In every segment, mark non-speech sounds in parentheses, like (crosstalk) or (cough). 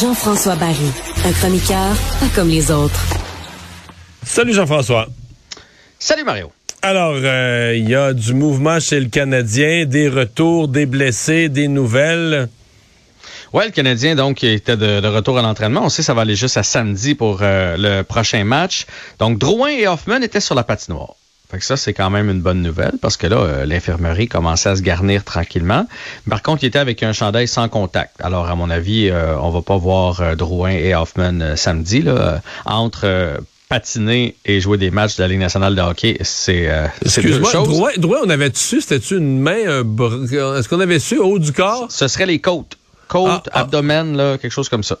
Jean-François Barry, un chroniqueur pas comme les autres. Salut Jean-François. Salut Mario. Alors, euh, il y a du mouvement chez le Canadien, des retours, des blessés, des nouvelles. Ouais, le Canadien, donc, était de, de retour à l'entraînement. On sait que ça va aller juste à samedi pour euh, le prochain match. Donc, Drouin et Hoffman étaient sur la patinoire. Fait que ça, c'est quand même une bonne nouvelle parce que là, euh, l'infirmerie commençait à se garnir tranquillement. Par contre, il était avec un chandail sans contact. Alors, à mon avis, euh, on va pas voir euh, Drouin et Hoffman samedi. Là, entre patiner et jouer des matchs de la Ligue nationale de hockey, c'est euh, Excuse-moi, Drouin, Drouin, on avait su, c'était-tu une main, est-ce qu'on avait su au haut du corps? Ce serait les côtes. Côtes, ah, abdomen, là, quelque chose comme ça.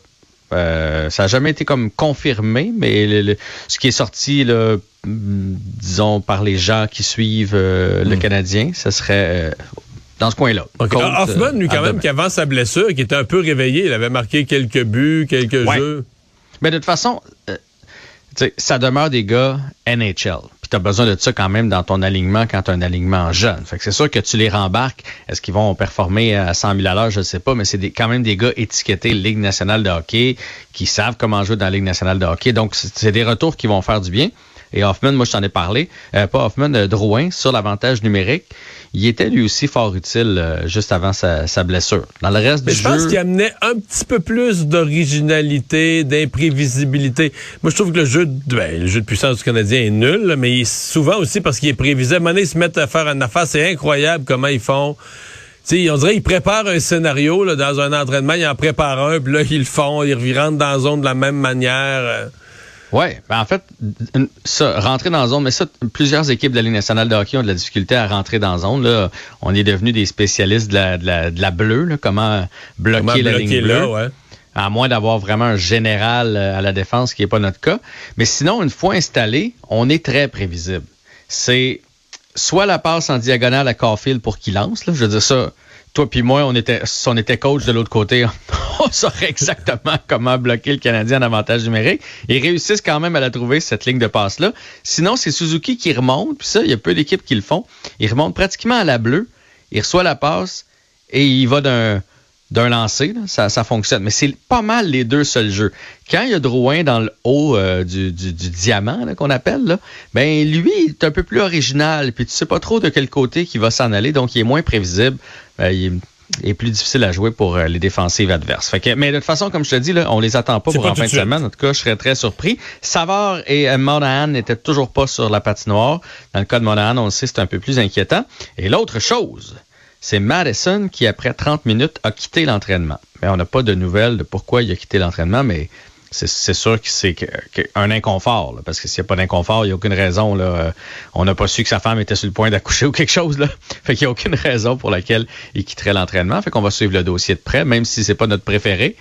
Euh, ça n'a jamais été comme confirmé, mais le, le, ce qui est sorti, là, disons, par les gens qui suivent euh, le mm. Canadien, ce serait euh, dans ce coin-là. Okay. Hoffman, lui, quand même, qui avant sa blessure, qui était un peu réveillé, il avait marqué quelques buts, quelques ouais. jeux. Mais de toute façon, ça demeure des gars NHL tu as besoin de ça quand même dans ton alignement quand tu as un alignement jeune. Fait que c'est sûr que tu les rembarques. Est-ce qu'ils vont performer à 100 000 à l'heure? Je ne sais pas, mais c'est quand même des gars étiquetés Ligue nationale de hockey qui savent comment jouer dans la Ligue nationale de hockey. Donc, c'est des retours qui vont faire du bien. Et Hoffman, moi, je t'en ai parlé, euh, pas Hoffman, euh, Drouin, sur l'avantage numérique. Il était lui aussi fort utile euh, juste avant sa, sa, blessure. Dans le reste Mais du je jeu... pense qu'il amenait un petit peu plus d'originalité, d'imprévisibilité. Moi, je trouve que le jeu, de, ben, le jeu de puissance du Canadien est nul, mais souvent aussi parce qu'il est prévisible. À ils se mettent à faire une affaire, c'est incroyable comment ils font. sais, on dirait qu'ils préparent un scénario là, dans un entraînement, ils en préparent un, puis là, ils le font, ils rentrent dans la zone de la même manière. Oui, ben en fait, ça, rentrer dans la zone, mais ça, plusieurs équipes de la Ligue nationale de hockey ont de la difficulté à rentrer dans la zone. Là. On est devenu des spécialistes de la, de la, de la bleue, là, comment bloquer comment la bloquer ligne là, bleue. Ouais. À moins d'avoir vraiment un général à la défense, ce qui n'est pas notre cas. Mais sinon, une fois installé, on est très prévisible. C'est soit la passe en diagonale à Caulfield pour qu'il lance. Là, je veux dire ça toi puis moi, on était, si on était coach de l'autre côté, (laughs) on saurait exactement comment bloquer le Canadien en avantage numérique. Ils réussissent quand même à la trouver, cette ligne de passe-là. Sinon, c'est Suzuki qui remonte, puis ça, il y a peu d'équipes qui le font. Il remonte pratiquement à la bleue, il reçoit la passe et il va d'un d'un lancer, là, ça, ça fonctionne. Mais c'est pas mal les deux seuls jeux. Quand il y a Drouin dans le haut euh, du, du, du, diamant qu'on appelle, là, ben lui, il est un peu plus original. Puis tu sais pas trop de quel côté qu'il va s'en aller, donc il est moins prévisible. Ben, il est, est, plus difficile à jouer pour euh, les défensives adverses. Fait que, mais de toute façon, comme je te dis, là, on les attend pas pour pas en fin de semaine. En tout cas, je serais très surpris. Savard et euh, Monahan n'étaient toujours pas sur la patinoire. Dans le cas de Monahan, on le sait, c'est un peu plus inquiétant. Et l'autre chose, c'est Madison qui, après 30 minutes, a quitté l'entraînement. Mais on n'a pas de nouvelles de pourquoi il a quitté l'entraînement, mais c'est sûr que c'est un inconfort, là, parce que s'il n'y a pas d'inconfort, il n'y a aucune raison. Là, on n'a pas su que sa femme était sur le point d'accoucher (laughs) ou quelque chose. Là. Fait qu'il n'y a aucune raison pour laquelle il quitterait l'entraînement. Fait qu'on va suivre le dossier de près, même si c'est pas notre préféré.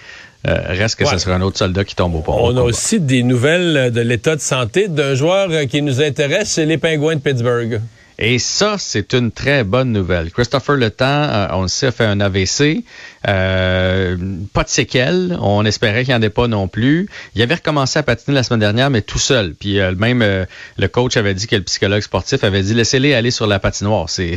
Euh, reste que ouais. ce sera un autre soldat qui tombe au pont. On a aussi des nouvelles de l'état de santé d'un joueur qui nous intéresse, c'est les Pingouins de Pittsburgh. Et ça, c'est une très bonne nouvelle. Christopher Le Temps, euh, on le sait, a fait un AVC. Euh, pas de séquelles. On espérait qu'il n'y en ait pas non plus. Il avait recommencé à patiner la semaine dernière, mais tout seul. Puis euh, même euh, le coach avait dit que le psychologue sportif avait dit laissez-les aller sur la patinoire. C'est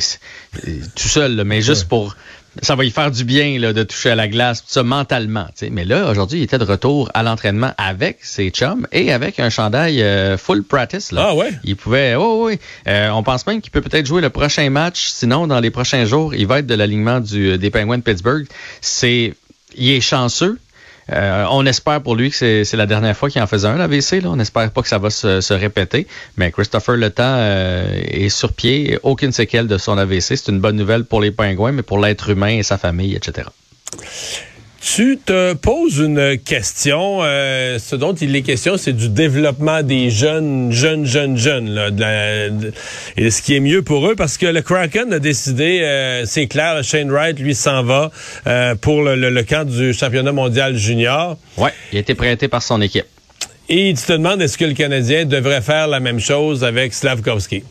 tout seul, là, mais juste pour ça va y faire du bien là, de toucher à la glace, tout ça mentalement. T'sais. Mais là, aujourd'hui, il était de retour à l'entraînement avec ses chums et avec un chandail euh, full practice. Là. Ah ouais? Il pouvait. Oh, oui, euh, on pense même qu'il peut peut-être jouer le prochain match. Sinon, dans les prochains jours, il va être de l'alignement du des Penguins de Pittsburgh. C'est. Il est chanceux Euh, on espère pour lui que c'est la dernière fois qu'il en faisait un, l'AVC. On espère pas que ça va se, répéter. Mais Christopher Le Temps euh, est sur pied. Aucune séquelle de son AVC. C'est une bonne nouvelle pour les pingouins, mais pour l'être humain et sa famille, etc. Tu te poses une question. Euh, ce dont il est question, c'est du développement des jeunes, jeunes, jeunes, jeunes. Là, de et ce qui est mieux pour eux, parce que le Kraken a décidé, euh, c'est clair, Shane Wright, lui, s'en va euh, pour le, le, camp du championnat mondial junior. Ouais, il a été prêté par son équipe. Et tu te demandes, est-ce que le Canadien devrait faire la même chose avec Slavkovski?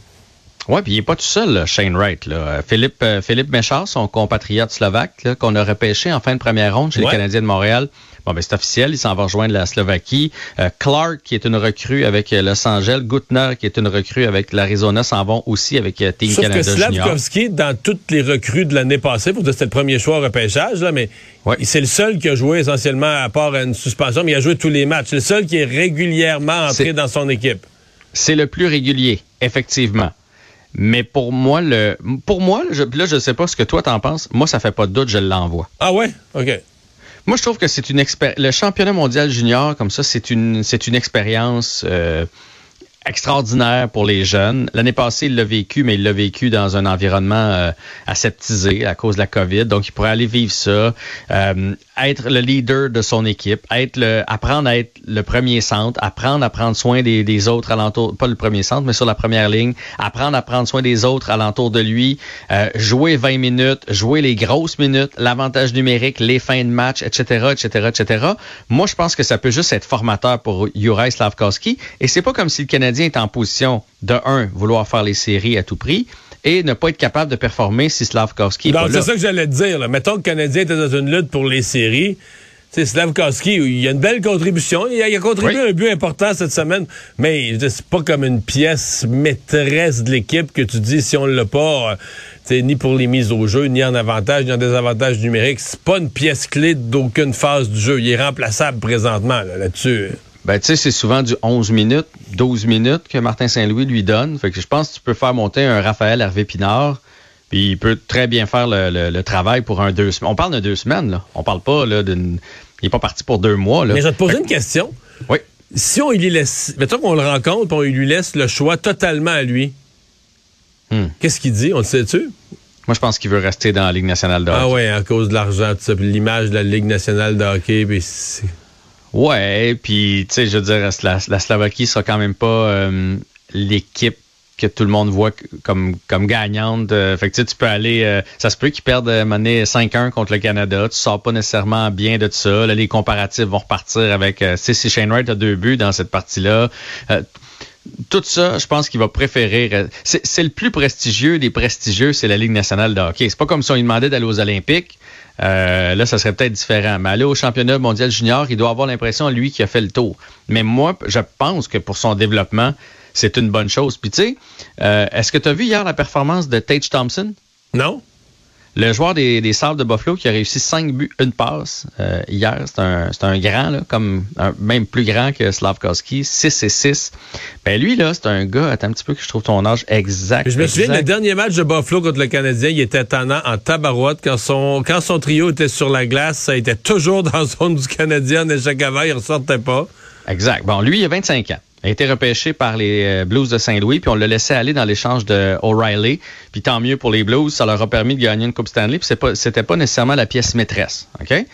Oui, puis il n'est pas tout seul, Shane Wright. Là. Philippe, euh, Philippe Méchard, son compatriote slovaque, qu'on a repêché en fin de première ronde chez les Canadiens de Montréal. Bon, ben c'est officiel, il s'en va rejoindre la Slovaquie. Euh, Clark, qui est une recrue avec euh, Los Angeles. Gutner, qui est une recrue avec l'Arizona, s'en vont aussi avec Team Sauf Canada que Slavkovski, dans toutes les recrues de l'année passée, pour c'était le premier choix au repêchage, là, mais c'est le seul qui a joué essentiellement, à part une suspension, mais il a joué tous les matchs. C'est le seul qui est régulièrement entré dans son équipe. C'est le plus régulier, effectivement. Mais pour moi, le, pour moi, je, là, je sais pas ce que toi t'en penses. Moi, ça fait pas de doute, je l'envoie. Ah ouais? OK. Moi, je trouve que c'est une expérience. Le championnat mondial junior, comme ça, c'est une, c'est une expérience. Euh, extraordinaire pour les jeunes. L'année passée, il l'a vécu, mais il l'a vécu dans un environnement euh, aseptisé à cause de la COVID. Donc, il pourrait aller vivre ça, euh, être le leader de son équipe, être le, apprendre à être le premier centre, apprendre à prendre soin des, autres alentours, pas le premier centre, mais sur la première ligne, apprendre à prendre soin des autres alentours de lui, euh, jouer 20 minutes, jouer les grosses minutes, l'avantage numérique, les fins de match, etc., etc., etc. Moi, je pense que ça peut juste être formateur pour Juraj Slavkowski. Et c'est pas comme si le Canadien est en position de un, vouloir faire les séries à tout prix et ne pas être capable de performer si Slavkovski est C'est ça que j'allais te dire. Mettons que le Canadien était dans une lutte pour les séries. C'est Slavkovski, il a une belle contribution. Il a, contribué un but important cette semaine, mais c'est pas comme une pièce maîtresse de l'équipe que tu dis si on l'a pas, euh, ni pour les mises au jeu, ni en avantage, ni en désavantage numérique. C'est pas une pièce clé d'aucune phase du jeu. Il est remplaçable présentement là-dessus. Ben, tu sais, c'est souvent du 11 minutes, 12 minutes que Martin Saint-Louis lui donne. Fait que je pense que tu peux faire monter un Raphaël Hervé Pinard, puis il peut très bien faire le, travail pour un deux semaines. On parle de deux semaines, là. On parle pas là d'une. Il n'est pas parti pour deux mois. Là. Mais je vais te poser une question. Oui. Si on lui laisse. Mettons qu'on le rencontre, on lui laisse le choix totalement à lui. Hmm. Qu'est-ce qu'il dit? On le sait-tu? Moi, je pense qu'il veut rester dans la Ligue nationale de ah hockey. Ah ouais, à cause de l'argent, l'image de la Ligue nationale de hockey. Puis Ouais, puis tu sais, je veux dire, la, Slovaquie sera quand même pas euh, l'équipe que tout le monde voit comme comme gagnante. Euh, fait que tu peux aller, euh, ça se peut qu'ils perdent monnaie 5-1 contre le Canada. Tu sors pas nécessairement bien de ça. Là, les comparatifs vont repartir avec si Shane Wright a deux buts dans cette partie-là. Tout ça, je pense qu'il va préférer. C'est le plus prestigieux des prestigieux, c'est la Ligue nationale de hockey. C'est pas comme si on lui demandait d'aller aux Olympiques. Euh, là, ça serait peut-être différent. Mais aller au championnat mondial junior, il doit avoir l'impression, lui, qui a fait le tour. Mais moi, je pense que pour son développement, c'est une bonne chose. Puis tu sais, euh, est-ce que tu as vu hier la performance de Tage Thompson? Non. Le joueur des, des Sables de Buffalo qui a réussi 5 buts, une passe euh, hier, c'est un, un grand, là, comme même plus grand que Slavkowski, 6 et 6. Ben lui, là, c'est un gars, attends un petit peu que je trouve ton âge exact. Je me souviens, le dernier match de Buffalo contre le Canadien, il était en tabarouette. Quand son, quand son trio était sur la glace, ça était toujours dans la zone du Canadien. chaque avant, il ressortait pas. Exact. Bon, lui, il a 25 ans a été repêché par les euh, Blues de Saint-Louis, puis on l'a laissé aller dans l'échange de O'Reilly. Puis tant mieux pour les Blues, ça leur a permis de gagner une Coupe Stanley, puis c'était pas, pas nécessairement la pièce maîtresse. OK?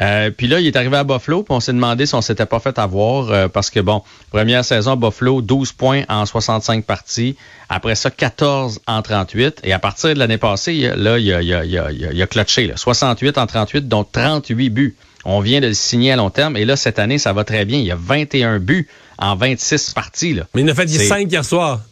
Euh, puis là, il est arrivé à Buffalo, puis on s'est demandé si on s'était pas fait avoir, euh, parce que bon, première saison Buffalo, 12 points en 65 parties. Après ça, 14 en 38. Et à partir de l'année passée, là, il a, il a, il a, il a clutché, là, 68 en 38, dont 38 buts. On vient de le signer à long terme. Et là, cette année, ça va très bien. Il y a 21 buts en 26 parties. Là. Mais il en a fait 5 hier soir.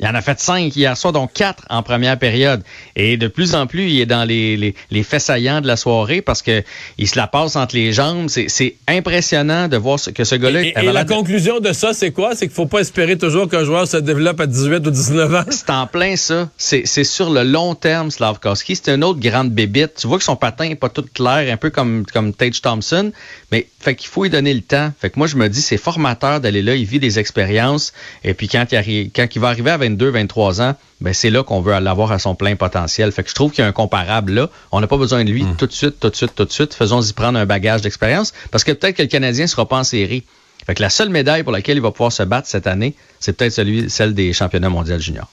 Il en a fait cinq hier soir, donc quatre en première période. Et de plus en plus, il est dans les, les, les faits saillants de la soirée parce que il se la passe entre les jambes. C'est impressionnant de voir ce, que ce gars-là... Et, la conclusion de ça, c'est quoi? C'est qu'il faut pas espérer toujours qu'un joueur se développe à 18 ou 19 ans? C'est en plein ça. C'est sur le long terme, Slavkowski. C'est une autre grande bébite. Tu vois que son patin est pas tout clair, un peu comme, comme Tage Thompson. Mais fait qu'il faut lui donner le temps. Fait que moi, je me dis, c'est formateur d'aller là. Il vit des expériences. Et puis quand il, arrive, quand il va arriver à 22, 23 ans, ben c'est là qu'on veut l'avoir à son plein potentiel. Fait que je trouve qu'il y a un comparable là. On n'a pas besoin de lui Hmm. tout de suite, tout de suite, tout de suite. Faisons-y prendre un bagage d'expérience parce que peut-être que le Canadien sera pas en série. Fait que la seule médaille pour laquelle il va pouvoir se battre cette année, c'est peut-être celui, celle des championnats mondiaux juniors.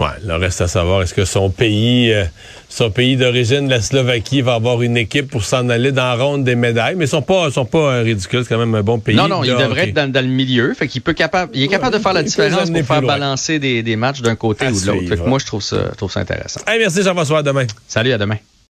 Ouais, le reste à savoir, est-ce que son pays, euh, son pays d'origine, la Slovaquie, va avoir une équipe pour s'en aller dans la ronde des médailles, mais ils sont pas, sont pas euh, ridicules, c'est quand même un bon pays. Non, non, il de devrait être dans, dans le milieu. Fait qu'il peut capable, il est capable de faire la différence pour faire loin. balancer des, des matchs d'un côté À ou de l'autre. Fait que suivre. moi, je trouve ça, je trouve ça intéressant. Hey, merci Jean-François, à demain. Salut, à demain.